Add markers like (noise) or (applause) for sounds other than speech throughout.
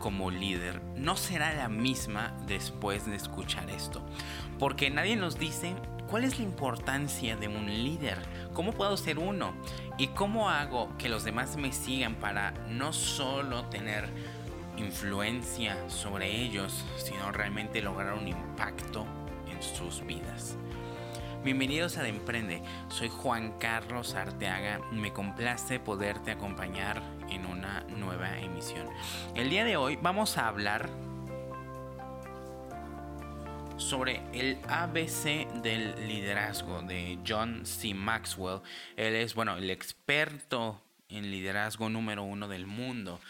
como líder no será la misma después de escuchar esto, porque nadie nos dice cuál es la importancia de un líder, cómo puedo ser uno y cómo hago que los demás me sigan para no solo tener influencia sobre ellos, sino realmente lograr un impacto en sus vidas. Bienvenidos a De Emprende, soy Juan Carlos Arteaga, me complace poderte acompañar en nueva emisión. El día de hoy vamos a hablar sobre el ABC del liderazgo de John C. Maxwell. Él es, bueno, el experto en liderazgo número uno del mundo.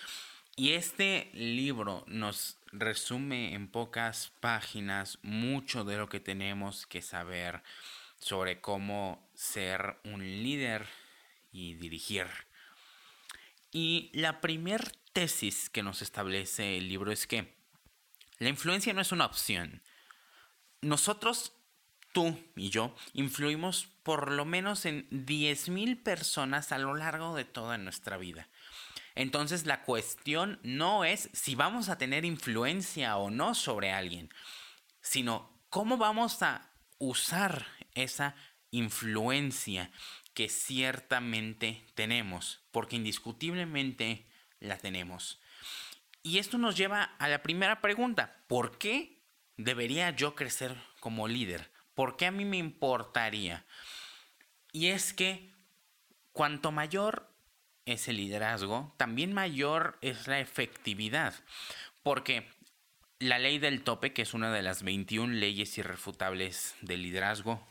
Y este libro nos resume en pocas páginas mucho de lo que tenemos que saber sobre cómo ser un líder y dirigir. Y la primer tesis que nos establece el libro es que la influencia no es una opción. Nosotros, tú y yo, influimos por lo menos en 10.000 personas a lo largo de toda nuestra vida. Entonces la cuestión no es si vamos a tener influencia o no sobre alguien, sino cómo vamos a usar esa influencia que ciertamente tenemos, porque indiscutiblemente la tenemos. Y esto nos lleva a la primera pregunta, ¿por qué debería yo crecer como líder? ¿Por qué a mí me importaría? Y es que cuanto mayor es el liderazgo, también mayor es la efectividad. Porque la ley del tope, que es una de las 21 leyes irrefutables del liderazgo,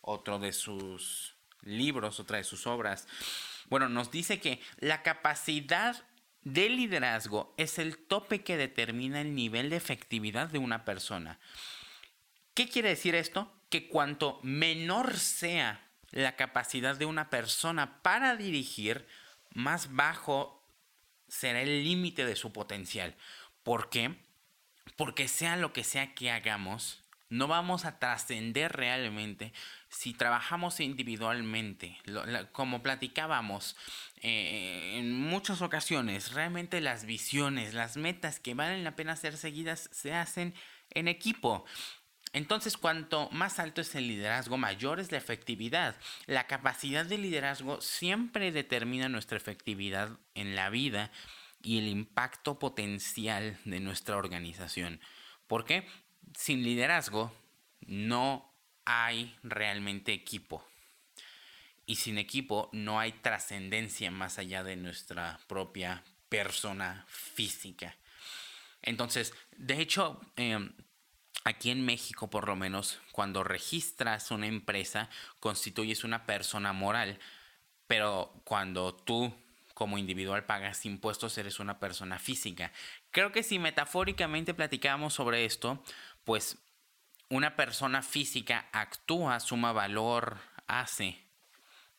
otro de sus libros, otra de sus obras, bueno, nos dice que la capacidad de liderazgo es el tope que determina el nivel de efectividad de una persona. ¿Qué quiere decir esto? Que cuanto menor sea la capacidad de una persona para dirigir, más bajo será el límite de su potencial. ¿Por qué? Porque sea lo que sea que hagamos, no vamos a trascender realmente si trabajamos individualmente. como platicábamos eh, en muchas ocasiones, realmente las visiones, las metas que valen la pena ser seguidas se hacen en equipo. Entonces, cuanto más alto es el liderazgo, mayor es la efectividad. La capacidad de liderazgo siempre determina nuestra efectividad en la vida y el impacto potencial de nuestra organización. ¿Por qué? Sin liderazgo no hay realmente equipo. Y sin equipo no hay trascendencia más allá de nuestra propia persona física. Entonces, de hecho, em, Aquí en México, por lo menos, cuando registras una empresa, constituyes una persona moral, pero cuando tú como individual pagas impuestos, eres una persona física. Creo que si metafóricamente platicamos sobre esto, pues una persona física actúa, suma valor, hace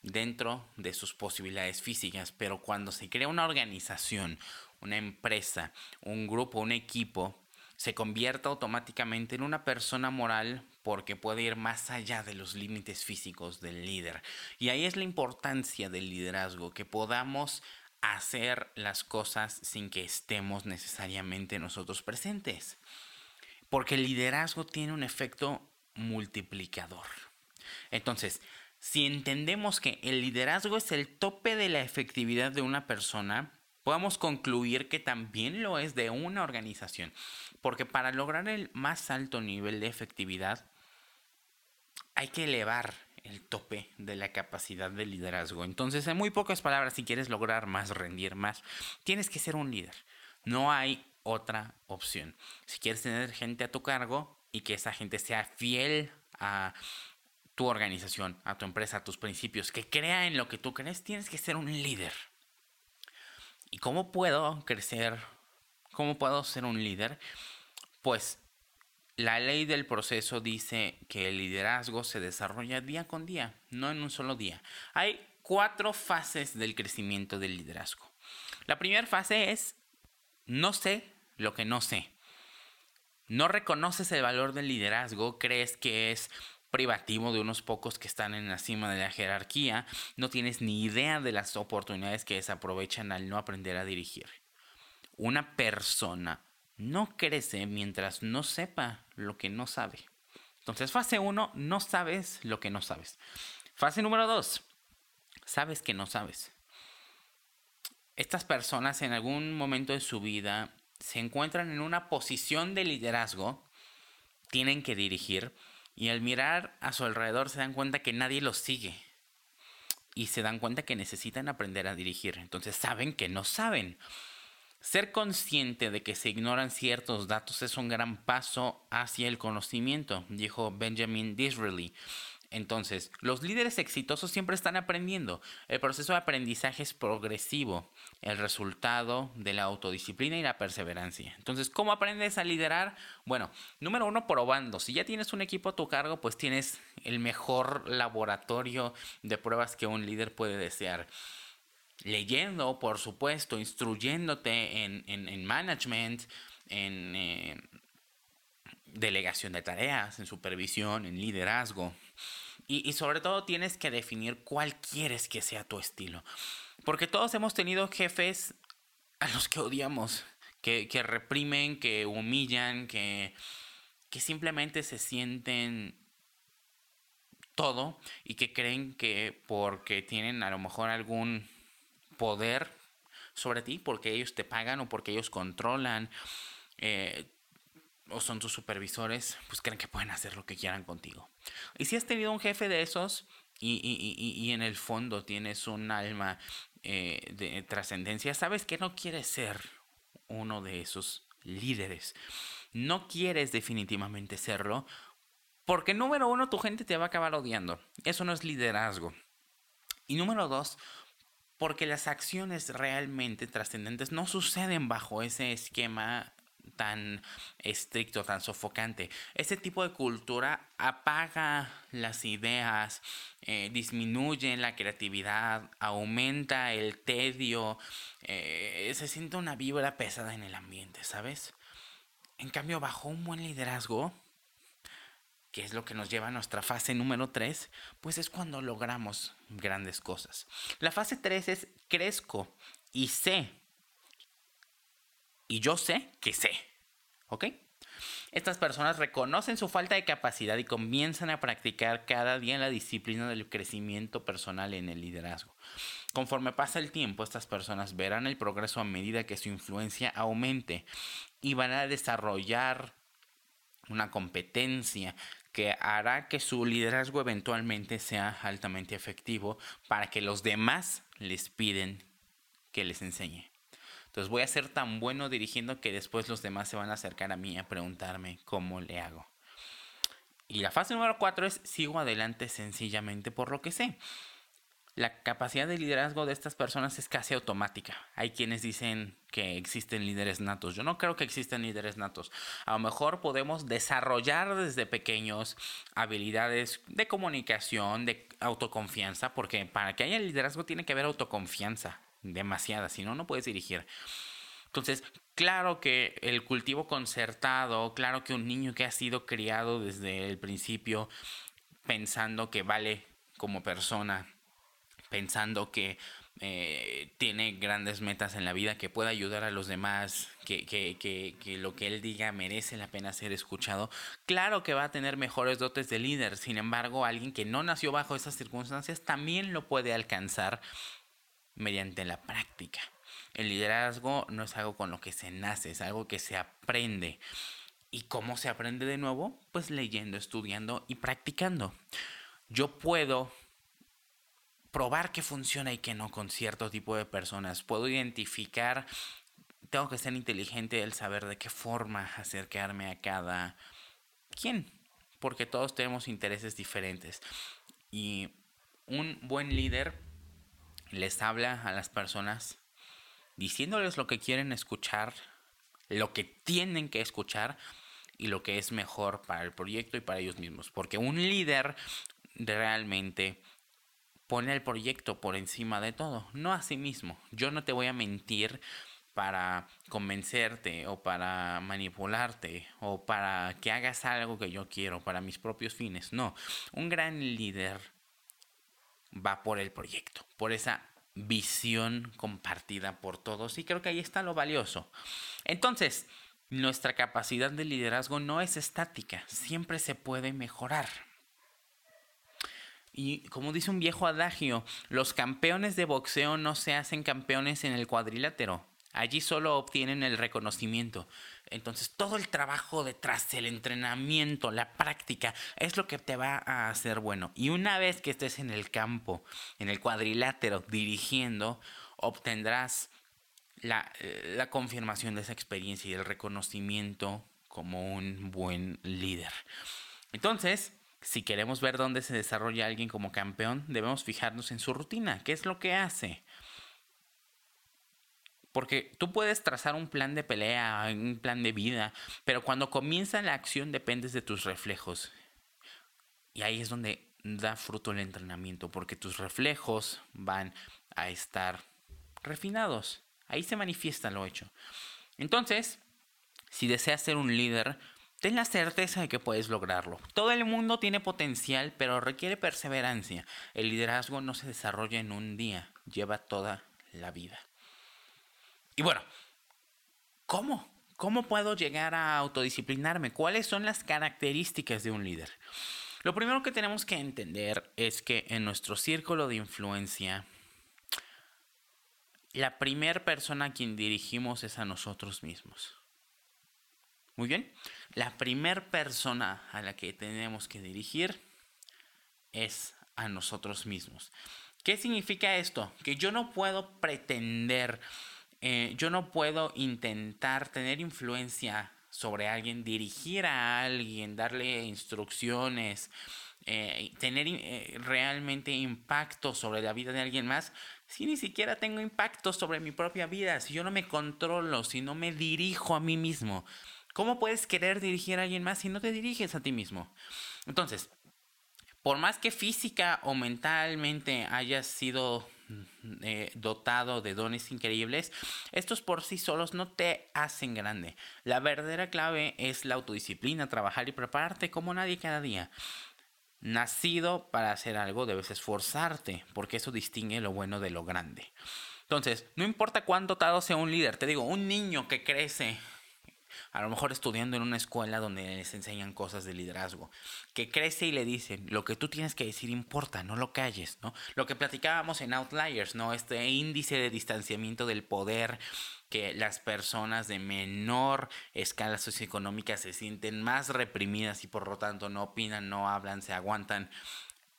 dentro de sus posibilidades físicas, pero cuando se crea una organización, una empresa, un grupo, un equipo, se convierta automáticamente en una persona moral porque puede ir más allá de los límites físicos del líder. Y ahí es la importancia del liderazgo, que podamos hacer las cosas sin que estemos necesariamente nosotros presentes. Porque el liderazgo tiene un efecto multiplicador. Entonces, si entendemos que el liderazgo es el tope de la efectividad de una persona, podemos concluir que también lo es de una organización. Porque para lograr el más alto nivel de efectividad, hay que elevar el tope de la capacidad de liderazgo. Entonces, en muy pocas palabras, si quieres lograr más, rendir más, tienes que ser un líder. No hay otra opción. Si quieres tener gente a tu cargo y que esa gente sea fiel a tu organización, a tu empresa, a tus principios, que crea en lo que tú crees, tienes que ser un líder. ¿Y cómo puedo crecer? ¿Cómo puedo ser un líder? Pues la ley del proceso dice que el liderazgo se desarrolla día con día, no en un solo día. Hay cuatro fases del crecimiento del liderazgo. La primera fase es no sé lo que no sé. No reconoces el valor del liderazgo, crees que es privativo de unos pocos que están en la cima de la jerarquía, no tienes ni idea de las oportunidades que desaprovechan al no aprender a dirigir. Una persona no crece mientras no sepa lo que no sabe. Entonces, fase 1, no sabes lo que no sabes. Fase número 2, sabes que no sabes. Estas personas en algún momento de su vida se encuentran en una posición de liderazgo, tienen que dirigir y al mirar a su alrededor se dan cuenta que nadie los sigue y se dan cuenta que necesitan aprender a dirigir. Entonces saben que no saben. Ser consciente de que se ignoran ciertos datos es un gran paso hacia el conocimiento, dijo Benjamin Disraeli. Entonces, los líderes exitosos siempre están aprendiendo. El proceso de aprendizaje es progresivo, el resultado de la autodisciplina y la perseverancia. Entonces, ¿cómo aprendes a liderar? Bueno, número uno, probando. Si ya tienes un equipo a tu cargo, pues tienes el mejor laboratorio de pruebas que un líder puede desear leyendo, por supuesto, instruyéndote en, management, en eh, delegación de tareas, en supervisión, en liderazgo. Y, sobre todo tienes que definir cuál quieres que sea tu estilo. Porque todos hemos tenido jefes a los que odiamos, que, reprimen, que humillan, que, que simplemente se sienten todo y que creen que porque tienen a lo mejor algún poder sobre ti, porque ellos te pagan o porque ellos controlan, eh, o son tus supervisores, pues creen que pueden hacer lo que quieran contigo. Y si has tenido un jefe de esos y, en el fondo tienes un alma eh, de trascendencia, sabes que no quieres ser uno de esos líderes. No quieres definitivamente serlo porque número uno, tu gente te va a acabar odiando. Eso no es liderazgo. Y número dos, porque las acciones realmente trascendentes no suceden bajo ese esquema tan estricto, tan sofocante. Ese tipo de cultura apaga las ideas, eh, disminuye la creatividad, aumenta el tedio, eh, se siente una vibra pesada en el ambiente, ¿sabes? En cambio, bajo un buen liderazgo, que es lo que nos lleva a nuestra fase número 3, pues es cuando logramos grandes cosas. La fase 3 es crezco y sé y yo sé que sé. ¿Ok? Estas personas reconocen su falta de capacidad y comienzan a practicar cada día la disciplina del crecimiento personal en el liderazgo. Conforme pasa el tiempo, estas personas verán el progreso a medida que su influencia aumente y van a desarrollar una competencia que hará que su liderazgo eventualmente sea altamente efectivo para que los demás les piden que les enseñe. Entonces voy a ser tan bueno dirigiendo que después los demás se van a acercar a mí a preguntarme cómo le hago. Y la fase número cuatro es sigo adelante sencillamente por lo que sé. La capacidad de liderazgo de estas personas es casi automática. Hay quienes dicen que existen líderes natos. Yo no creo que existen líderes natos. A lo mejor podemos desarrollar desde pequeños habilidades de comunicación, de autoconfianza, porque para que haya liderazgo tiene que haber autoconfianza demasiada, si no, no puedes dirigir. Entonces, claro que el cultivo concertado, claro que un niño que ha sido criado desde el principio pensando que vale como persona, pensando que eh, tiene grandes metas en la vida, que puede ayudar a los demás, que, que, que, que, lo que él diga merece la pena ser escuchado, claro que va a tener mejores dotes de líder. Sin embargo, alguien que no nació bajo esas circunstancias también lo puede alcanzar mediante la práctica. El liderazgo no es algo con lo que se nace, es algo que se aprende. ¿Y cómo se aprende de nuevo? Pues leyendo, estudiando y practicando. Yo puedo probar que funciona y que no con cierto tipo de personas. Puedo identificar, tengo que ser inteligente el saber de qué forma acercarme a cada quien, porque todos tenemos intereses diferentes. Y un buen líder les habla a las personas diciéndoles lo que quieren escuchar, lo que tienen que escuchar y lo que es mejor para el proyecto y para ellos mismos. Porque un líder realmente pone el proyecto por encima de todo, no a sí mismo. Yo no te voy a mentir para convencerte o para manipularte o para que hagas algo que yo quiero para mis propios fines. No, un gran líder va por el proyecto, por esa visión compartida por todos y creo que ahí está lo valioso. Entonces, nuestra capacidad de liderazgo no es estática, siempre se puede mejorar. Y como dice un viejo adagio, los campeones de boxeo no se hacen campeones en el cuadrilátero. Allí solo obtienen el reconocimiento. Entonces todo el trabajo detrás, el entrenamiento, la práctica, es lo que te va a hacer bueno. Y una vez que estés en el campo, en el cuadrilátero, dirigiendo, obtendrás la, eh, la confirmación de esa experiencia y el reconocimiento como un buen líder. Entonces, si queremos ver dónde se desarrolla alguien como campeón, debemos fijarnos en su rutina, qué es lo que hace. Porque tú puedes trazar un plan de pelea, un plan de vida, pero cuando comienza la acción dependes de tus reflejos. Y ahí es donde da fruto el entrenamiento, porque tus reflejos van a estar refinados. Ahí se manifiesta lo hecho. Entonces, si deseas ser un líder, ten la certeza de que puedes lograrlo. Todo el mundo tiene potencial, pero requiere perseverancia. El liderazgo no se desarrolla en un día, lleva toda la vida. Y bueno, ¿cómo? ¿Cómo puedo llegar a autodisciplinarme? ¿Cuáles son las características de un líder? Lo primero que tenemos que entender es que en nuestro círculo de influencia, la primera persona a quien dirigimos es a nosotros mismos. Muy bien, la primera persona a la que tenemos que dirigir es a nosotros mismos. ¿Qué significa esto? Que yo no puedo pretender eh, yo no puedo intentar tener influencia sobre alguien, dirigir a alguien, darle instrucciones, eh, tener eh, realmente impacto sobre la vida de alguien más, si ni siquiera tengo impacto sobre mi propia vida, si yo no me controlo, si no me dirijo a mí mismo. ¿Cómo puedes querer dirigir a alguien más si no te diriges a ti mismo? Entonces, por más que física o mentalmente hayas sido eh, dotado de dones increíbles, estos por sí solos no te hacen grande. La verdadera clave es la autodisciplina, trabajar y prepararte como nadie cada día. Nacido para hacer algo debes esforzarte, porque eso distingue lo bueno de lo grande. Entonces, no importa cuán dotado sea un líder, te digo, un niño que crece a lo mejor estudiando en una escuela donde les enseñan cosas de liderazgo, que crece y le dicen, lo que tú tienes que decir importa, no lo calles, ¿no? Lo que platicábamos en Outliers, ¿no? Este índice de distanciamiento del poder que las personas de menor escala socioeconómica se sienten más reprimidas y por lo tanto no opinan, no hablan, se aguantan.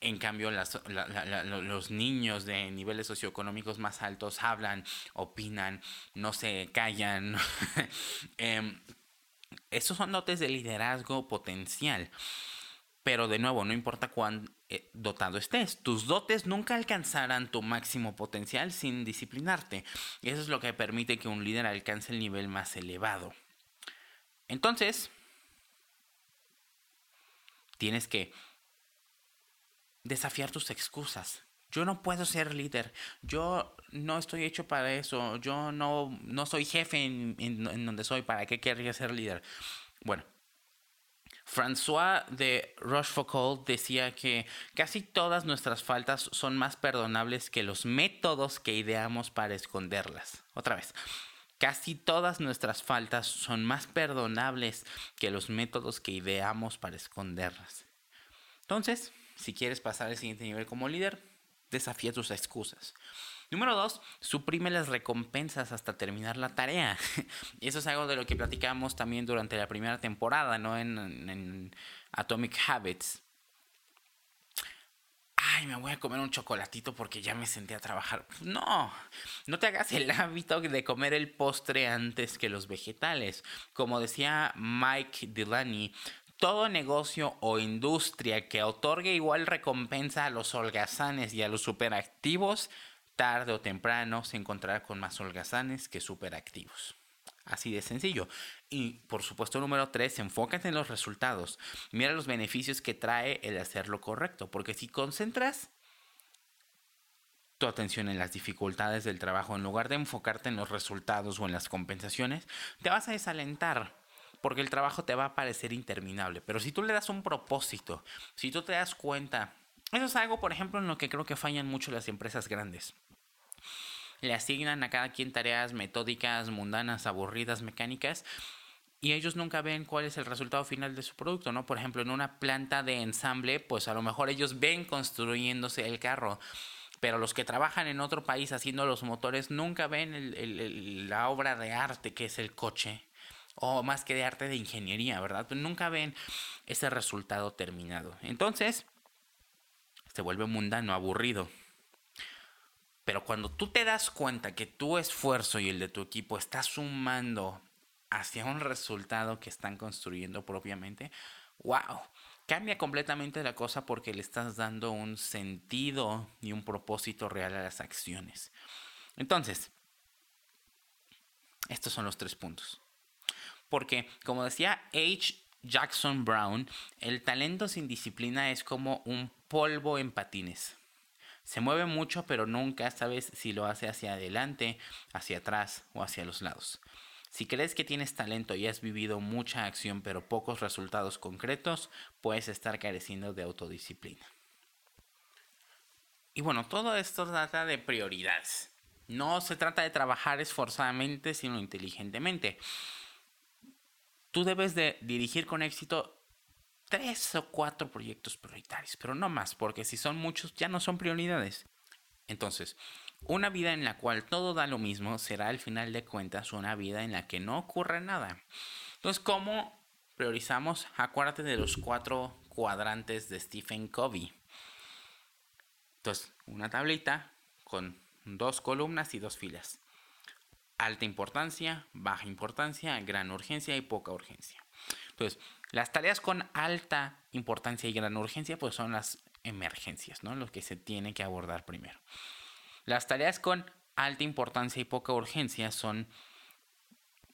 En cambio, los niños de niveles socioeconómicos más altos hablan, opinan, no se callan. (laughs) eh, esos son dotes de liderazgo potencial. Pero de nuevo, no importa cuán eh, dotado estés, tus dotes nunca alcanzarán tu máximo potencial sin disciplinarte. Y eso es lo que permite que un líder alcance el nivel más elevado. Entonces, tienes que desafiar tus excusas. Yo no puedo ser líder. Yo no estoy hecho para eso. Yo no, no soy jefe en, en, donde soy. ¿Para qué querría ser líder? Bueno, François de Rochefoucauld decía que casi todas nuestras faltas son más perdonables que los métodos que ideamos para esconderlas. Otra vez, casi todas nuestras faltas son más perdonables que los métodos que ideamos para esconderlas. Entonces, si quieres pasar al siguiente nivel como líder, desafía tus excusas. Número dos, suprime las recompensas hasta terminar la tarea. (laughs) Eso es algo de lo que platicamos también durante la primera temporada, ¿no? En, en, Atomic Habits. Ay, me voy a comer un chocolatito porque ya me senté a trabajar. No, no te hagas el (laughs) hábito de comer el postre antes que los vegetales. Como decía Mike Delaney, todo negocio o industria que otorgue igual recompensa a los holgazanes y a los superactivos, tarde o temprano se encontrará con más holgazanes que superactivos. Así de sencillo. Y por supuesto, número tres, enfócate en los resultados. Mira los beneficios que trae el hacer lo correcto. Porque si concentras tu atención en las dificultades del trabajo en lugar de enfocarte en los resultados o en las compensaciones, te vas a desalentar porque el trabajo te va a parecer interminable. Pero si tú le das un propósito, si tú te das cuenta, eso es algo, por ejemplo, en lo que creo que fallan mucho las empresas grandes. le asignan a cada quien tareas metódicas, mundanas, aburridas, mecánicas, y ellos nunca ven cuál es el resultado final de su producto, ¿no? Por ejemplo, en una planta de ensamble, pues a lo mejor ellos ven construyéndose el carro, pero los que trabajan en otro país haciendo los motores nunca ven la obra de arte que es el coche, o más que de arte de ingeniería, ¿verdad? Nunca ven ese resultado terminado. Entonces, se vuelve mundano, aburrido. Pero cuando tú te das cuenta que tu esfuerzo y el de tu equipo está sumando hacia un resultado que están construyendo propiamente, wow, cambia completamente la cosa porque le estás dando un sentido y un propósito real a las acciones. Entonces, estos son los tres puntos. Porque, como decía H. Jackson Brown, el talento sin disciplina es como un polvo en patines. Se mueve mucho, pero nunca sabes si lo hace hacia adelante, hacia atrás o hacia los lados. Si crees que tienes talento y has vivido mucha acción pero pocos resultados concretos, puedes estar careciendo de autodisciplina. Y bueno, todo esto trata de prioridades. No se trata de trabajar esforzadamente, sino inteligentemente. Tú debes de dirigir con éxito tres o cuatro proyectos prioritarios, pero no más, porque si son muchos ya no son prioridades. Entonces, una vida en la cual todo da lo mismo será al final de cuentas una vida en la que no ocurre nada. Entonces, ¿cómo priorizamos? Acuérdate de los cuatro cuadrantes de Stephen Covey. Entonces, una tablita con dos columnas y dos filas. Alta importancia, baja importancia, gran urgencia y poca urgencia. Entonces, las tareas con alta importancia y gran urgencia, pues son las emergencias, ¿no? Los que se tienen que abordar primero. Las tareas con alta importancia y poca urgencia son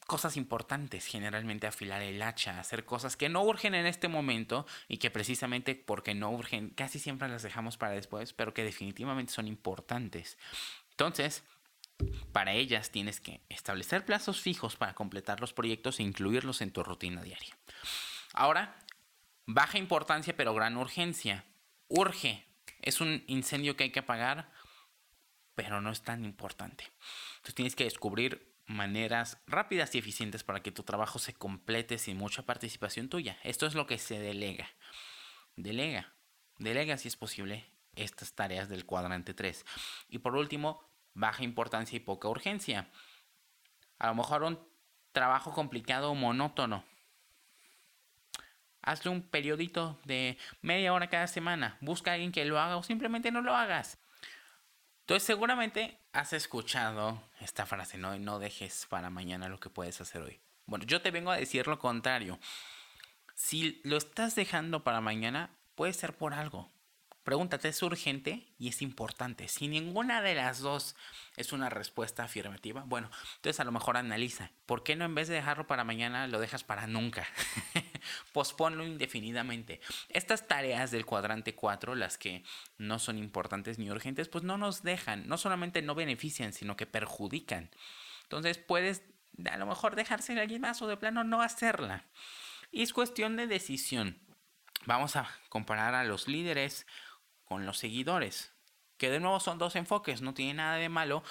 cosas importantes, generalmente afilar el hacha, hacer cosas que no urgen en este momento y que precisamente porque no urgen, casi siempre las dejamos para después, pero que definitivamente son importantes. Entonces, para ellas tienes que establecer plazos fijos para completar los proyectos e incluirlos en tu rutina diaria. Ahora, baja importancia pero gran urgencia. Urge. Es un incendio que hay que apagar, pero no es tan importante. Entonces tienes que descubrir maneras rápidas y eficientes para que tu trabajo se complete sin mucha participación tuya. Esto es lo que se delega. Delega. Delega si es posible estas tareas del cuadrante 3. Y por último, baja importancia y poca urgencia. A lo mejor un trabajo complicado o monótono Hazle un periodito de media hora cada semana. Busca a alguien que lo haga o simplemente no lo hagas. Entonces seguramente has escuchado esta frase, ¿no? No dejes para mañana lo que puedes hacer hoy. Bueno, yo te vengo a decir lo contrario. Si lo estás dejando para mañana, puede ser por algo. Pregúntate, ¿es urgente? Y es importante. Si ninguna de las dos es una respuesta afirmativa, bueno, entonces a lo mejor analiza. ¿Por qué no en vez de dejarlo para mañana lo dejas para nunca? (laughs) Posponlo indefinidamente. Estas tareas del cuadrante 4, las que no son importantes ni urgentes, pues no nos dejan, no solamente no benefician, sino que perjudican. Entonces puedes a lo mejor dejarse a alguien más o de plano no hacerla. Y es cuestión de decisión. Vamos a comparar a los líderes con los seguidores. Que de nuevo son dos enfoques, no tiene nada de malo,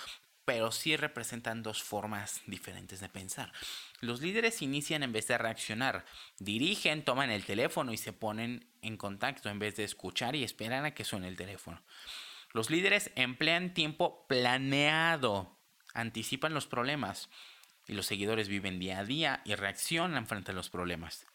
pero sí representan dos formas diferentes de pensar. Los líderes inician en vez de reaccionar, dirigen, toman el teléfono y se ponen en contacto en vez de escuchar y esperan a que suene el teléfono. Los líderes emplean tiempo planeado, anticipan los problemas y los seguidores viven día a día y reaccionan frente a los problemas.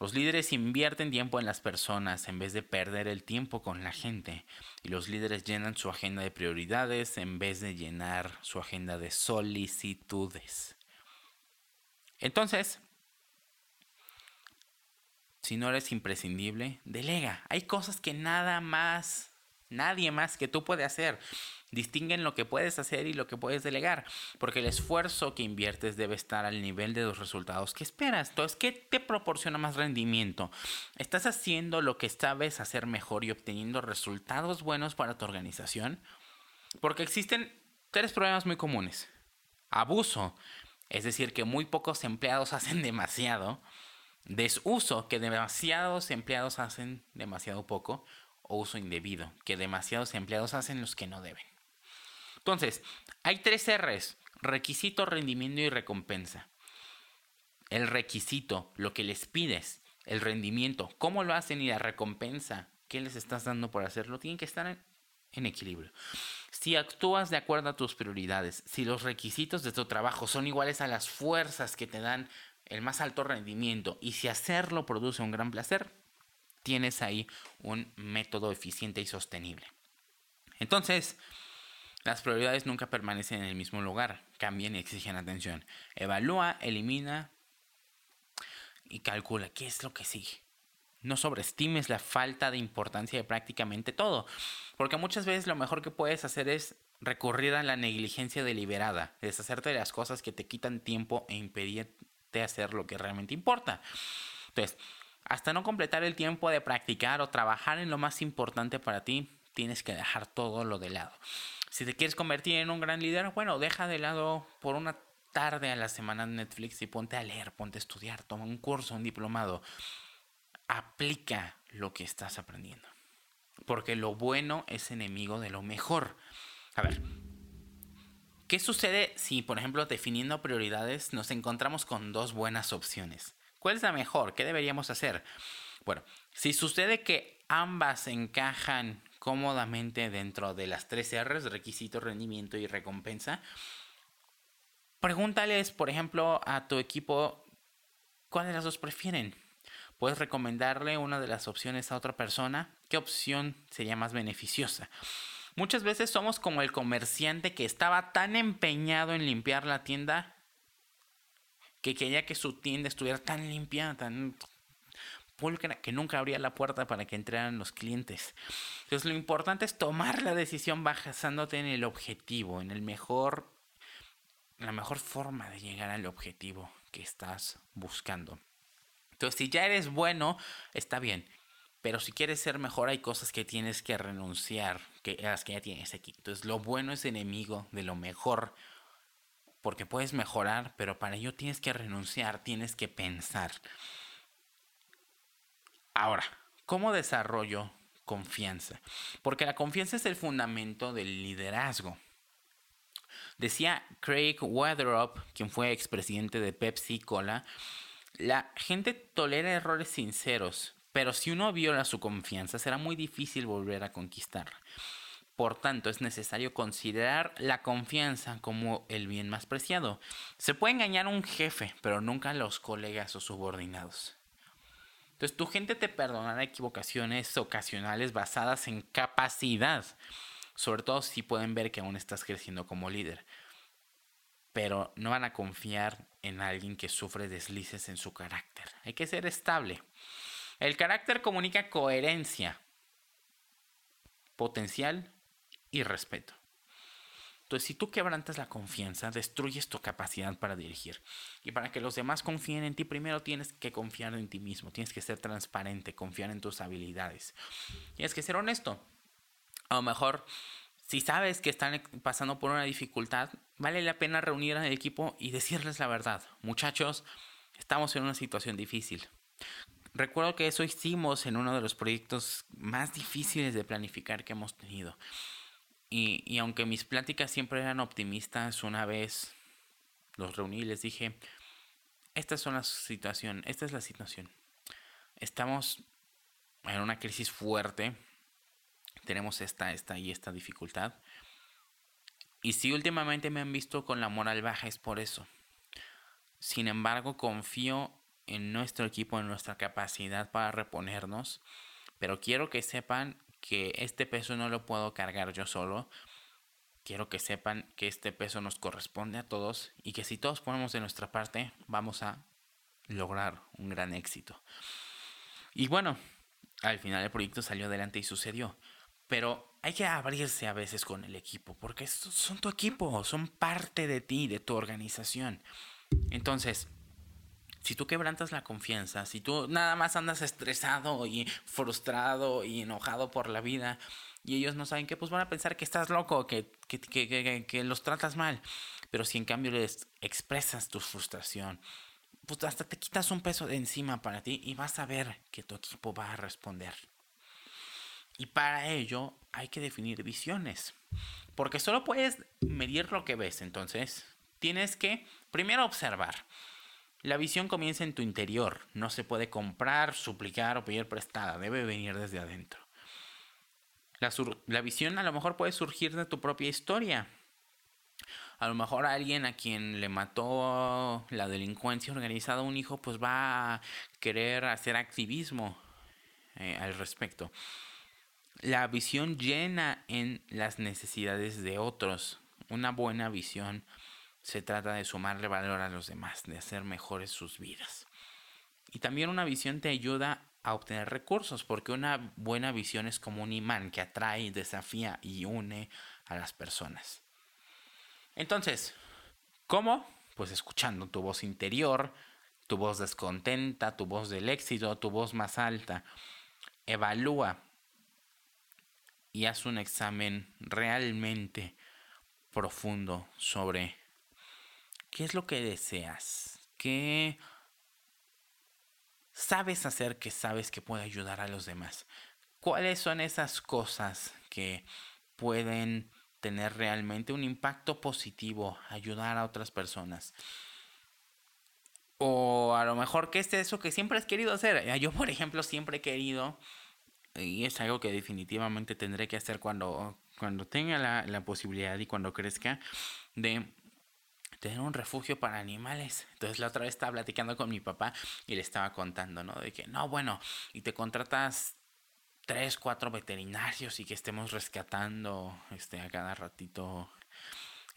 Los líderes invierten tiempo en las personas en vez de perder el tiempo con la gente. Y los líderes llenan su agenda de prioridades en vez de llenar su agenda de solicitudes. Entonces, si no eres imprescindible, delega. Hay cosas que nada más, nadie más que tú puede hacer distinguen lo que puedes hacer y lo que puedes delegar, porque el esfuerzo que inviertes debe estar al nivel de los resultados que esperas. Entonces, ¿qué te proporciona más rendimiento? ¿Estás haciendo lo que sabes hacer mejor y obteniendo resultados buenos para tu organización? Porque existen tres problemas muy comunes. Abuso, es decir, que muy pocos empleados (laughs) hacen demasiado. Desuso, que demasiados empleados hacen demasiado poco. O uso indebido, que demasiados empleados hacen los que no deben. Entonces, hay tres R's, requisito, rendimiento y recompensa. El requisito, lo que les pides, el rendimiento, cómo lo hacen y la recompensa, qué les estás dando por hacerlo, tienen que estar en equilibrio. Si actúas de acuerdo a tus prioridades, si los requisitos de tu trabajo son iguales a las fuerzas que te dan el más alto rendimiento y si hacerlo produce un gran placer, tienes ahí un método eficiente y sostenible. Entonces, las prioridades nunca permanecen en el mismo lugar, cambian y exigen atención. Evalúa, elimina y calcula qué es lo que sigue. No sobreestimes la falta de importancia de prácticamente todo, porque muchas veces lo mejor que puedes hacer es recurrir a la negligencia deliberada, deshacerte de las cosas que te quitan tiempo e impedirte hacer lo que realmente importa. Entonces, hasta no completar el tiempo de practicar o trabajar en lo más importante para ti, tienes que dejar todo lo de lado. Si te quieres convertir en un gran líder, bueno, deja de lado por una tarde a la semana Netflix y ponte a leer, ponte a estudiar, toma un curso, un diplomado. Aplica lo que estás aprendiendo. Porque lo bueno es enemigo de lo mejor. A ver, ¿qué sucede si, por ejemplo, definiendo prioridades nos encontramos con dos buenas opciones? ¿Cuál es la mejor? ¿Qué deberíamos hacer? Bueno, si sucede que ambas encajan cómodamente dentro de las tres R's, requisito, rendimiento y recompensa, pregúntales, por ejemplo, a tu equipo cuál de las dos prefieren. Puedes recomendarle una de las opciones a otra persona. ¿Qué opción sería más beneficiosa? Muchas veces somos como el comerciante que estaba tan empeñado en limpiar la tienda que quería que su tienda estuviera tan limpia, tan pulcra, que nunca abría la puerta para que entraran los clientes. Entonces lo importante es tomar la decisión basándote en el objetivo, en el mejor, la mejor forma de llegar al objetivo que estás buscando. Entonces si ya eres bueno, está bien. Pero si quieres ser mejor, hay cosas que tienes que renunciar, que, las que ya tienes aquí. Entonces, lo bueno es enemigo de lo mejor porque puedes mejorar, pero para ello tienes que renunciar, tienes que pensar. Ahora, ¿cómo desarrollo confianza? Porque la confianza es el fundamento del liderazgo. Decía Craig Weatherup, quien fue expresidente de Pepsi Cola, la gente tolera errores sinceros, pero si uno viola su confianza será muy difícil volver a conquistarla. Por tanto, es necesario considerar la confianza como el bien más preciado. Se puede engañar a un jefe, pero nunca a los colegas o subordinados. Entonces, tu gente te perdonará equivocaciones ocasionales basadas en capacidad, sobre todo si pueden ver que aún estás creciendo como líder. Pero no van a confiar en alguien que sufre deslices en su carácter. Hay que ser estable. El carácter comunica coherencia, potencial y respeto. Entonces, si tú quebrantas la confianza, destruyes tu capacidad para dirigir. Y para que los demás confíen en ti, primero tienes que confiar en ti mismo, tienes que ser transparente, confiar en tus habilidades. Tienes que ser honesto. A lo mejor, si sabes que están pasando por una dificultad, vale la pena reunir al equipo y decirles la verdad. Muchachos, estamos en una situación difícil. Recuerdo que eso hicimos en uno de los proyectos más difíciles de planificar que hemos tenido. Y, aunque mis pláticas siempre eran optimistas, una vez los reuní y les dije, esta es una situación, esta es la situación. Estamos en una crisis fuerte, tenemos esta, esta y esta dificultad. Y si últimamente me han visto con la moral baja es por eso. Sin embargo, confío en nuestro equipo, en nuestra capacidad para reponernos. Pero quiero que sepan que este peso no lo puedo cargar yo solo. Quiero que sepan que este peso nos corresponde a todos y que si todos ponemos de nuestra parte vamos a lograr un gran éxito. Y bueno, al final el proyecto salió adelante y sucedió. Pero hay que abrirse a veces con el equipo, porque son tu equipo, son parte de ti, de tu organización. Entonces, si tú quebrantas la confianza, si tú nada más andas estresado y frustrado y enojado por la vida y ellos no saben qué, pues van a pensar que estás loco, que, que, que, que los tratas mal. Pero si en cambio les expresas tu frustración, pues hasta te quitas un peso de encima para ti y vas a ver que tu equipo va a responder. Y para ello hay que definir visiones. Porque solo puedes medir lo que ves. Entonces, tienes que primero observar. La visión comienza en tu interior. No se puede comprar, suplicar o pedir prestada. Debe venir desde adentro. La, visión a lo mejor puede surgir de tu propia historia. A lo mejor alguien a quien le mató la delincuencia organizada un hijo, pues va a querer hacer activismo eh, al respecto. La visión llena en las necesidades de otros. Una buena visión se trata de sumarle valor a los demás, de hacer mejores sus vidas. Y también una visión te ayuda a obtener recursos, porque una buena visión es como un imán que atrae, desafía y une a las personas. Entonces, ¿cómo? Pues escuchando tu voz interior, tu voz descontenta, tu voz del éxito, tu voz más alta. Evalúa y haz un examen realmente profundo sobre qué es lo que deseas, qué sabes hacer que sabes que puede ayudar a los demás. ¿Cuáles son esas cosas que pueden tener realmente un impacto positivo, ayudar a otras personas. O a lo mejor que es eso que siempre has querido hacer. Yo, por ejemplo, siempre he querido, y es algo que definitivamente tendré que hacer cuando, cuando tenga la, la posibilidad y cuando crezca, de tener un refugio para animales. Entonces la otra vez estaba platicando con mi papá y le estaba contando, ¿no? De que, no, bueno, y te contratas tres, cuatro veterinarios y que estemos rescatando este, a cada ratito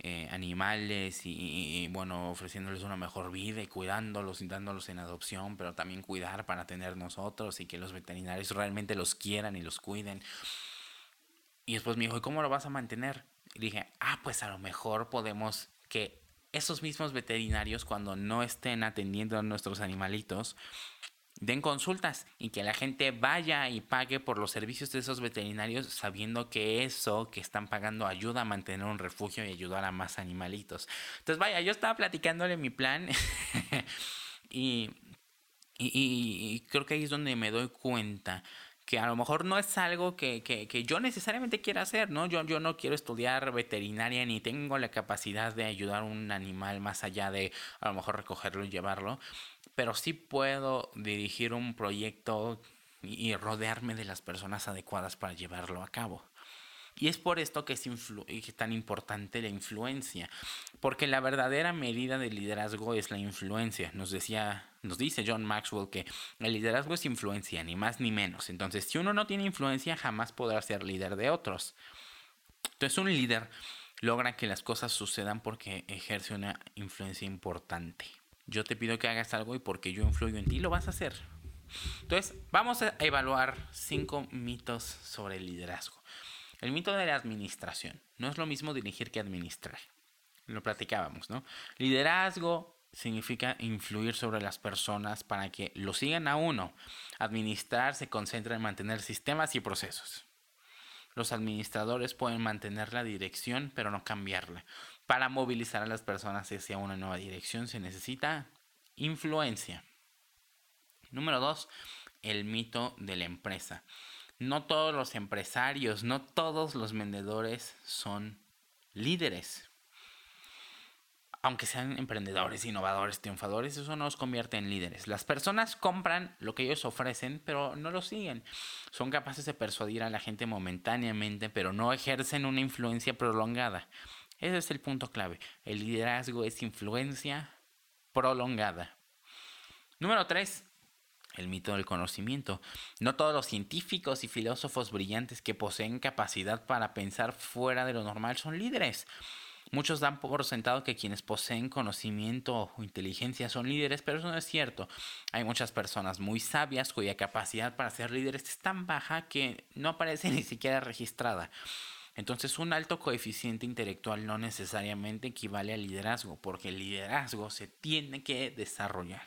eh, animales y, bueno, ofreciéndoles una mejor vida y cuidándolos y dándolos en adopción, pero también cuidar para tener nosotros y que los veterinarios realmente los quieran y los cuiden. Y después me dijo, ¿y cómo lo vas a mantener? Y dije, ah, pues a lo mejor podemos que esos mismos veterinarios cuando no estén atendiendo a nuestros animalitos, den consultas y que la gente vaya y pague por los servicios de esos veterinarios sabiendo que eso que están pagando ayuda a mantener un refugio y ayudar a más animalitos. Entonces, vaya, yo estaba platicándole mi plan (laughs) y, y, creo que ahí es donde me doy cuenta que a lo mejor no es algo que, que, que, yo necesariamente quiera hacer, ¿no? Yo, yo no quiero estudiar veterinaria ni tengo la capacidad de ayudar a un animal más allá de a lo mejor recogerlo y llevarlo, pero sí puedo dirigir un proyecto y rodearme de las personas adecuadas para llevarlo a cabo. Y es por esto que es tan importante la influencia, porque la verdadera medida de liderazgo es la influencia. Nos decía, nos dice John Maxwell que el liderazgo es influencia, ni más ni menos. Entonces, si uno no tiene influencia, jamás podrá ser líder de otros. Entonces, un líder logra que las cosas sucedan porque ejerce una influencia importante yo te pido que hagas algo y porque yo influyo en ti, lo vas a hacer. Entonces, vamos a evaluar cinco mitos sobre el liderazgo. El mito de la administración. No es lo mismo dirigir que administrar. Lo platicábamos, ¿no? Liderazgo significa influir sobre las personas para que lo sigan a uno. Administrar se concentra en mantener sistemas y procesos. Los administradores pueden mantener la dirección, pero no cambiarla. Para movilizar a las personas hacia una nueva dirección se necesita influencia. Número dos, el mito de la empresa. No todos los empresarios, no todos los vendedores son líderes. Aunque sean emprendedores, innovadores, triunfadores, eso no los convierte en líderes. Las personas compran lo que ellos ofrecen, pero no lo siguen. Son capaces de persuadir a la gente momentáneamente, pero no ejercen una influencia prolongada. Ese es el punto clave. El liderazgo es influencia prolongada. Número 3. El mito del conocimiento. No todos los científicos y filósofos brillantes que poseen capacidad para pensar fuera de lo normal son líderes. Muchos dan por sentado que quienes poseen conocimiento o inteligencia son líderes, pero eso no es cierto. Hay muchas personas muy sabias cuya capacidad para ser líderes es tan baja que no aparece (laughs) ni siquiera registrada. Entonces un alto coeficiente intelectual no necesariamente equivale al liderazgo, porque el liderazgo se tiene que desarrollar.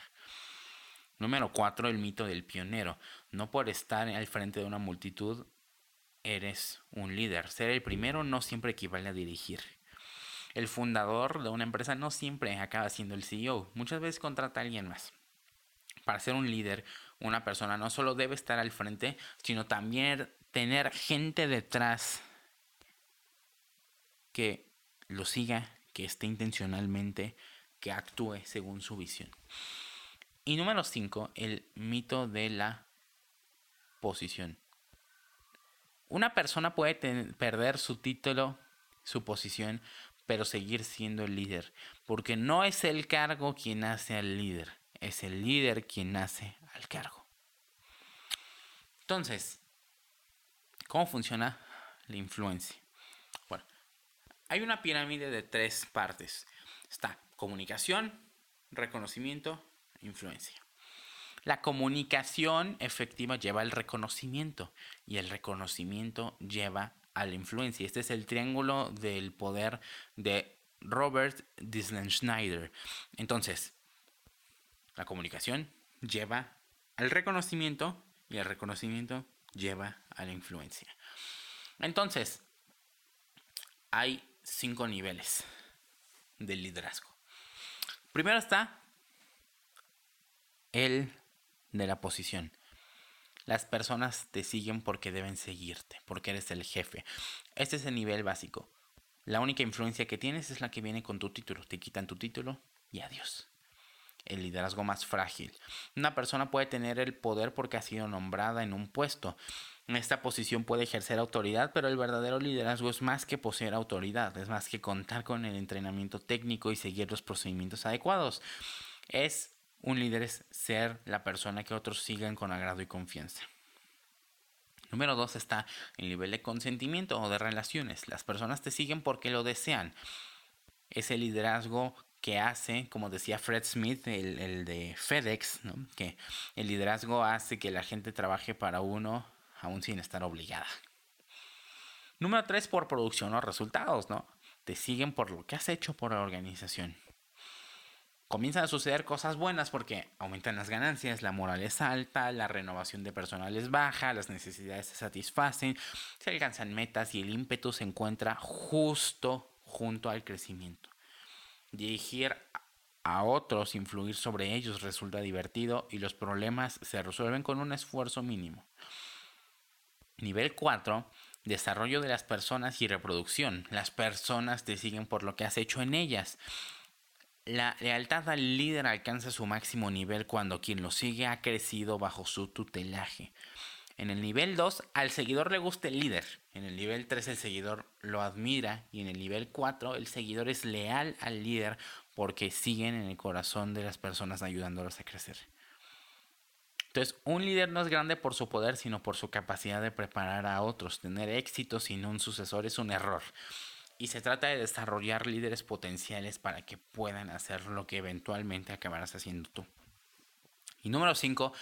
Número 4. El mito del pionero. No por estar al frente de una multitud eres un líder. Ser el primero no siempre equivale a dirigir. El fundador de una empresa no siempre acaba siendo el CEO. Muchas veces contrata a alguien más. Para ser un líder, una persona no solo debe estar al frente, sino también tener gente detrás que lo siga, que esté intencionalmente, que actúe según su visión. Y número 5, el mito de la posición. Una persona puede perder su título, su posición, pero seguir siendo el líder, porque no es el cargo quien hace al líder, es el líder quien hace al cargo. Entonces, ¿cómo funciona la influencia? Bueno, hay una pirámide de tres partes. Está comunicación, reconocimiento, influencia. La comunicación efectiva lleva al reconocimiento y el reconocimiento lleva a la influencia. Este es el triángulo del poder de Robert Disney Schneider. Entonces, la comunicación lleva al reconocimiento y el reconocimiento lleva a la influencia. Entonces, hay cinco niveles del liderazgo. Primero está el de la posición. Las personas te siguen porque deben seguirte, porque eres el jefe. Este es el nivel básico. La única influencia que tienes es la que viene con tu título. Te quitan tu título y adiós. El liderazgo más frágil. Una persona puede tener el poder porque ha sido nombrada en un puesto. En esta posición puede ejercer autoridad, pero el verdadero liderazgo es más que poseer autoridad, es más que contar con el entrenamiento técnico y seguir los procedimientos adecuados. Es un líder es ser la persona que otros sigan con agrado y confianza. Número dos está el nivel de consentimiento o de relaciones. Las personas te siguen porque lo desean. Es el liderazgo que hace, como decía Fred Smith, el, de FedEx, que el liderazgo hace que la gente trabaje para uno aún sin estar obligada. Número tres, por producción o resultados, ¿no? Te siguen por lo que has hecho por la organización comienzan a suceder cosas buenas porque aumentan las ganancias, la moral es alta, la renovación de personal es baja, las necesidades se satisfacen, se alcanzan metas y el ímpetu se encuentra justo junto al crecimiento. Dirigir a otros, influir sobre ellos resulta divertido y los problemas se resuelven con un esfuerzo mínimo. Nivel 4. Desarrollo de las personas y reproducción. Las personas te siguen por lo que has hecho en ellas. La lealtad al líder alcanza su máximo nivel cuando quien lo sigue ha crecido bajo su tutelaje. En el nivel 2, al seguidor le gusta el líder. En el nivel 3, el seguidor lo admira. Y en el nivel 4, el seguidor es leal al líder porque siguen en el corazón de las personas ayudándolos a crecer. Entonces, un líder no es grande por su poder, sino por su capacidad de preparar a otros. Tener éxito sin un sucesor es un error y se trata de desarrollar líderes potenciales para que puedan hacer lo que eventualmente acabarás haciendo tú. Y número 5,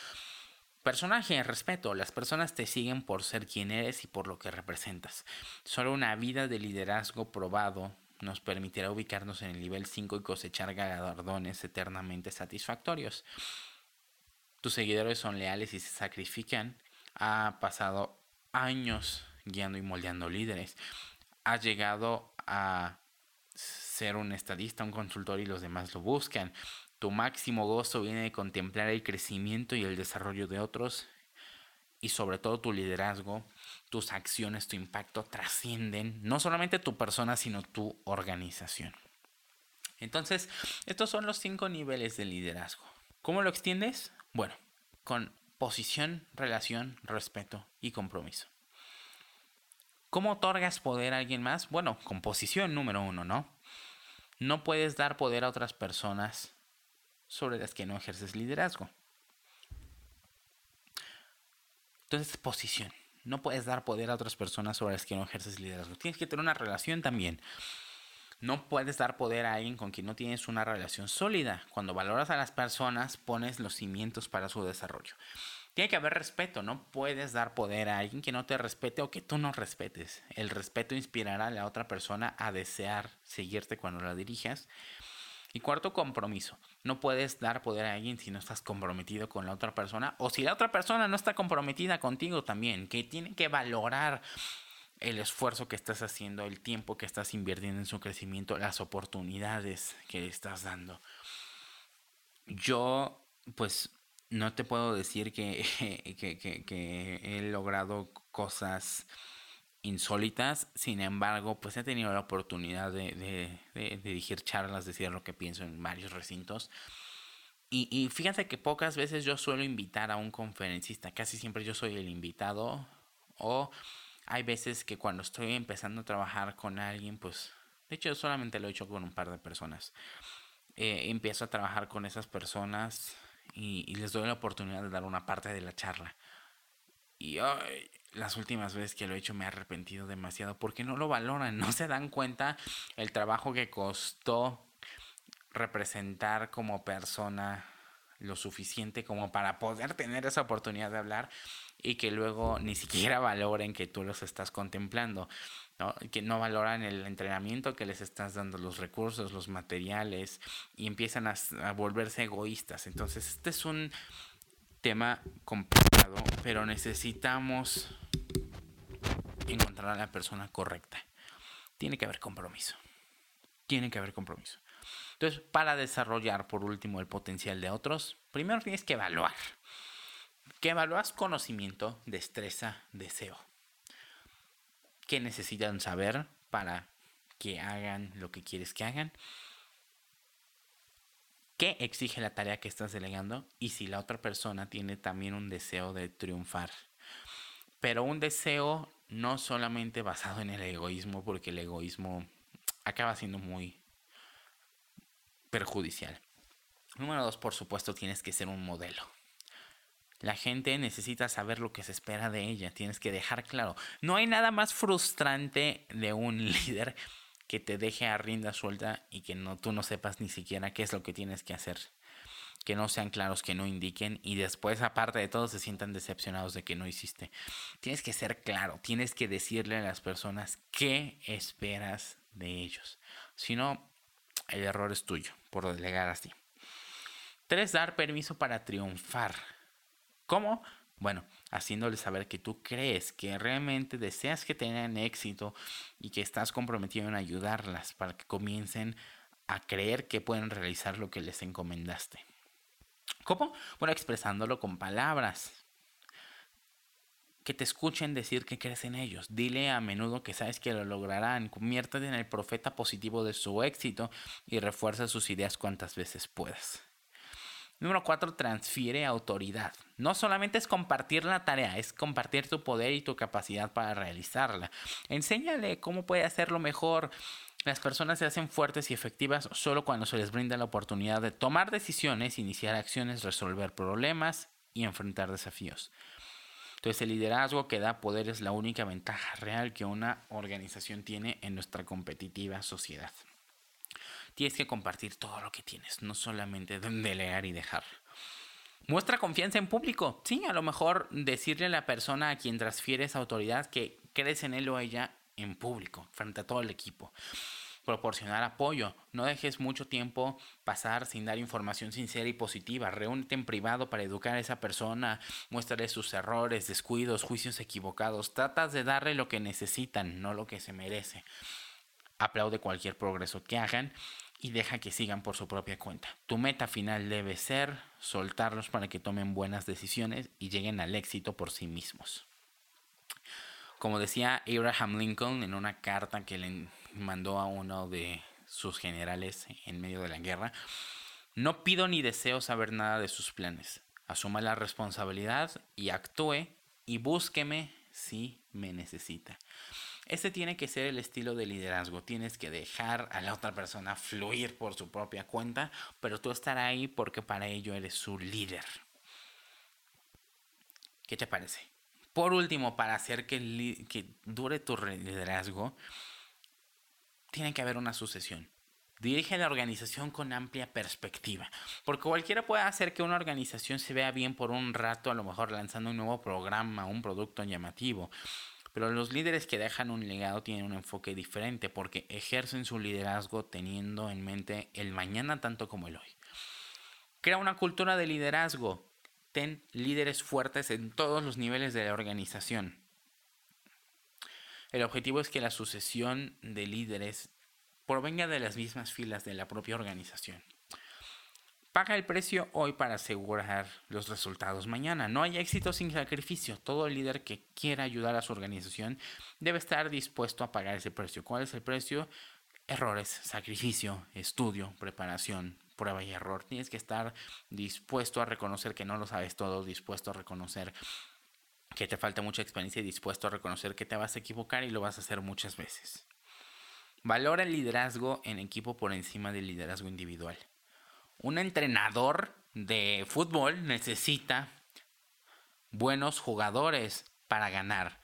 personaje, respeto. Las personas te siguen por ser quien eres y por lo que representas. Solo una vida de liderazgo probado nos permitirá ubicarnos en el nivel 5 y cosechar galardones eternamente satisfactorios. Tus seguidores son leales y se sacrifican. Ha pasado años guiando y moldeando líderes has llegado a ser un estadista, un consultor y los demás lo buscan. Tu máximo gozo viene de contemplar el crecimiento y el desarrollo de otros y sobre todo tu liderazgo, tus acciones, tu impacto trascienden no solamente tu persona, sino tu organización. Entonces, estos son los cinco niveles de liderazgo. ¿Cómo lo extiendes? Bueno, con posición, relación, respeto y compromiso. ¿Cómo otorgas poder a alguien más? Bueno, con posición número uno, ¿no? No puedes dar poder a otras personas sobre las que no ejerces liderazgo. Entonces, posición. No puedes dar poder a otras personas sobre las que no ejerces liderazgo. Tienes que tener una relación también. No puedes dar poder a alguien con quien no tienes una relación sólida. Cuando valoras a las personas, pones los cimientos para su desarrollo. Tiene que haber respeto, no puedes dar poder a alguien que no te respete o que tú no respetes. El respeto inspirará a la otra persona a desear seguirte cuando la dirijas. Y cuarto, compromiso. No puedes dar poder a alguien si no estás comprometido con la otra persona o si la otra persona no está comprometida contigo también, que tiene que valorar el esfuerzo que estás haciendo, el tiempo que estás invirtiendo en su crecimiento, las oportunidades que le estás dando. Yo, pues, no te puedo decir (laughs) que, que, he logrado cosas insólitas. Sin embargo, pues he tenido la oportunidad de, dirigir charlas, decir lo que pienso en varios recintos. Y, fíjate que pocas veces yo suelo invitar a un conferencista, casi siempre yo soy el invitado. O hay veces que cuando estoy empezando a trabajar con alguien, pues, de hecho solamente lo he hecho con un par de personas. Eh, empiezo a trabajar con esas personas y, les doy la oportunidad de dar una parte de la charla. Y las últimas veces que lo he hecho me he arrepentido demasiado porque no lo valoran, (laughs) no se dan cuenta el trabajo que costó representar como persona lo suficiente como para poder tener esa oportunidad de hablar y que luego ni siquiera (laughs) valoren que tú los estás contemplando, ¿no? que no valoran el entrenamiento que les estás dando, los recursos, los materiales y empiezan a, a volverse egoístas. Entonces, este es un tema complicado, pero necesitamos encontrar a la persona correcta. Tiene que haber compromiso. Tiene que haber compromiso. Entonces, para desarrollar por último el potencial de otros, primero tienes que evaluar. Que evalúas conocimiento, destreza, deseo. ¿Qué necesitan saber para que hagan lo que quieres que hagan? ¿Qué exige la tarea que estás delegando? Y si la otra persona tiene también un deseo de triunfar. Pero un deseo no solamente basado en el egoísmo, porque el egoísmo acaba siendo muy perjudicial. Número dos, por supuesto, tienes que ser un modelo. La gente necesita saber lo que se espera de ella, tienes que dejar claro. No hay nada más frustrante de un (laughs) líder que te deje a rienda suelta y que no, tú no sepas ni siquiera qué es lo que tienes que hacer. Que no sean claros, que no indiquen y después, aparte de todo, se sientan decepcionados de que no hiciste. Tienes que ser claro, tienes que decirle a las personas qué esperas de ellos. Si no, el error es tuyo por delegar así. Tres, dar permiso para triunfar. ¿Cómo? Bueno, haciéndoles saber que tú crees que realmente deseas que tengan éxito y que estás comprometido en ayudarlas para que comiencen a creer que pueden realizar lo que les encomendaste. ¿Cómo? Bueno, expresándolo con palabras que te escuchen decir que crees en ellos. Dile a menudo que sabes que lo lograrán. Conviértete en el profeta positivo de su éxito y refuerza sus ideas cuantas veces puedas. Número 4. Transfiere autoridad. No solamente es compartir la tarea, es compartir tu poder y tu capacidad para realizarla. Enséñale cómo puede hacerlo mejor. Las personas se hacen fuertes y efectivas solo cuando se les brinda la oportunidad de tomar decisiones, iniciar acciones, resolver problemas y enfrentar desafíos. Entonces el liderazgo que da poder es la única ventaja real que una organización tiene en nuestra competitiva sociedad. Tienes que compartir todo lo que tienes, no solamente delegar y dejar. Muestra confianza en público. Sí, a lo mejor decirle a la persona a quien transfieres autoridad que crees en él o ella en público, frente a todo el equipo proporcionar apoyo. No dejes mucho tiempo pasar sin dar información sincera y positiva. Reúnete en privado para educar a esa persona, muéstrale sus errores, descuidos, juicios equivocados. Tratas de darle lo que necesitan, no lo que se merece. Aplaude cualquier progreso que hagan y deja que sigan por su propia cuenta. Tu meta final debe ser soltarlos para que tomen buenas decisiones y lleguen al éxito por sí mismos. Como decía Abraham Lincoln en una carta que le mandó a uno de sus generales en medio de la guerra, no pido ni deseo saber nada de sus planes. Asuma la responsabilidad y actúe y búsqueme si me necesita. Este tiene que ser el estilo de liderazgo. Tienes que dejar a la otra persona fluir por su propia cuenta, pero tú estar ahí porque para ello eres su líder. ¿Qué te parece? Por último, para hacer que, que dure tu liderazgo, tiene que haber una sucesión. Dirige la organización con amplia perspectiva, porque cualquiera puede hacer que una organización se vea bien por un rato, a lo mejor lanzando un nuevo programa, un producto llamativo. Pero los líderes que dejan un legado tienen un enfoque diferente porque ejercen su liderazgo teniendo en mente el mañana tanto como el hoy. Crea una cultura de liderazgo. Ten líderes fuertes en todos los niveles de la organización. El objetivo es que la sucesión de líderes provenga de las mismas filas de la propia organización. Paga el precio hoy para asegurar los resultados mañana. No hay éxito sin sacrificio. Todo líder que quiera ayudar a su organización debe estar dispuesto a pagar ese precio. ¿Cuál es el precio? Errores, sacrificio, estudio, preparación, prueba y error. Tienes que estar dispuesto a reconocer que no lo sabes todo, dispuesto a reconocer que te falta mucha experiencia y dispuesto a reconocer que te vas a equivocar y lo vas a hacer muchas veces. Valora el liderazgo en equipo por encima del liderazgo individual. Un entrenador de fútbol necesita buenos jugadores para ganar.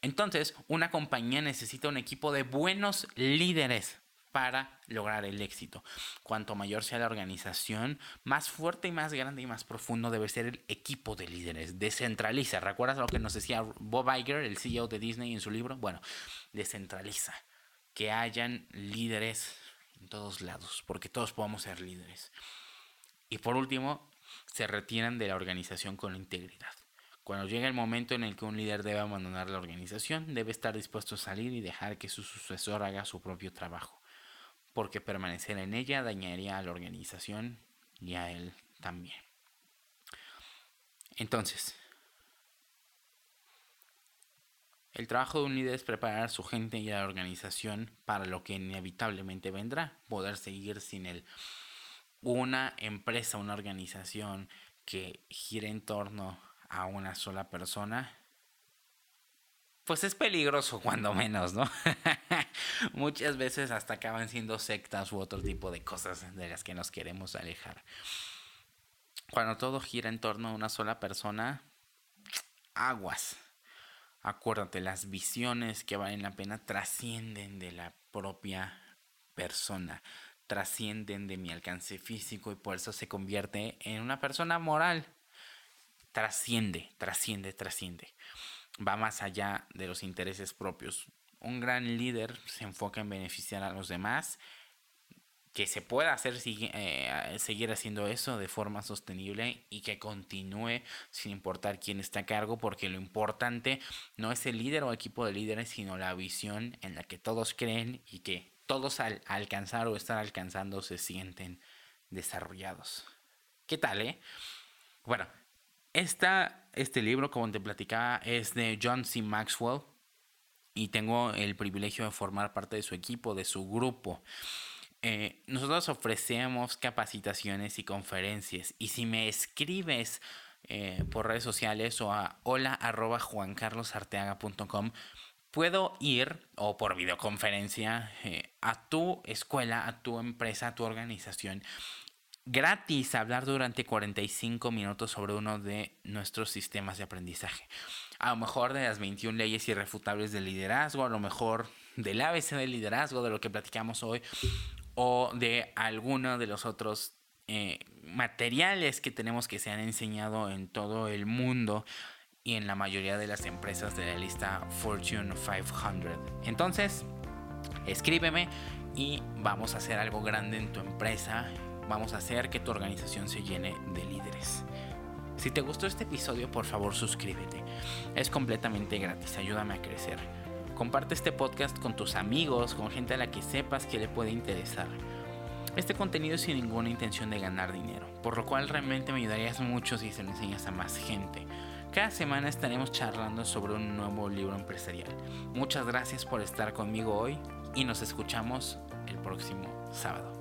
Entonces, una compañía necesita un equipo de buenos líderes para lograr el éxito. Cuanto mayor sea la organización, más fuerte y más grande y más profundo debe ser el equipo de líderes. Descentraliza. ¿Recuerdas lo que nos decía Bob Iger, el CEO de Disney en su libro? Bueno, descentraliza. Que hayan líderes en todos lados, porque todos podemos ser líderes. Y por último, se retiran de la organización con integridad. Cuando llega el momento en el que un líder debe abandonar la organización, debe estar dispuesto a salir y dejar que su sucesor haga su propio trabajo, porque permanecer en ella dañaría a la organización y a él también. Entonces, El trabajo de un líder es preparar a su gente y a la organización para lo que inevitablemente vendrá, poder seguir sin él. Una empresa, una organización que gire en torno a una sola persona, pues es peligroso (laughs) cuando menos, ¿no? (laughs) Muchas veces hasta acaban siendo sectas u otro tipo de cosas de las que nos queremos alejar. Cuando todo gira en torno a una sola persona, aguas Acuérdate, las visiones que valen la pena trascienden de la propia persona, trascienden de mi alcance físico y por eso se convierte en una persona moral. Trasciende, trasciende, trasciende. Va más allá de los intereses propios. Un gran líder se enfoca en beneficiar a los demás que se pueda hacer eh, seguir haciendo eso de forma sostenible y que continúe sin importar quién está a cargo, porque lo importante no es el líder o equipo de líderes, sino la visión en la que todos creen y que todos al alcanzar o estar alcanzando se sienten desarrollados. ¿Qué tal, eh? Bueno, esta, este libro, como te platicaba, es de John C. Maxwell y tengo el privilegio de formar parte de su equipo, de su grupo. Eh, nosotros ofrecemos capacitaciones y conferencias. Y si me escribes eh, por redes sociales o a hola arroba juancarlosarteaga.com, puedo ir o por videoconferencia eh, a tu escuela, a tu empresa, a tu organización gratis hablar durante 45 minutos sobre uno de nuestros sistemas de aprendizaje. A lo mejor de las 21 leyes irrefutables del liderazgo, a lo mejor del ABC del liderazgo, de lo que platicamos hoy, o de alguno de los otros eh, materiales que tenemos que se han enseñado en todo el mundo y en la mayoría de las empresas de la lista Fortune 500. Entonces, escríbeme y vamos a hacer algo grande en tu empresa. Vamos a hacer que tu organización se llene de líderes. Si te gustó este episodio, por favor suscríbete. Es completamente gratis, ayúdame a crecer. Comparte este podcast con tus amigos, con gente a la que sepas que le puede interesar. Este contenido sin ninguna intención de ganar dinero, por lo cual realmente me ayudarías mucho si se lo enseñas a más gente. Cada semana estaremos charlando sobre un nuevo libro empresarial. Muchas gracias por estar conmigo hoy y nos escuchamos el próximo sábado.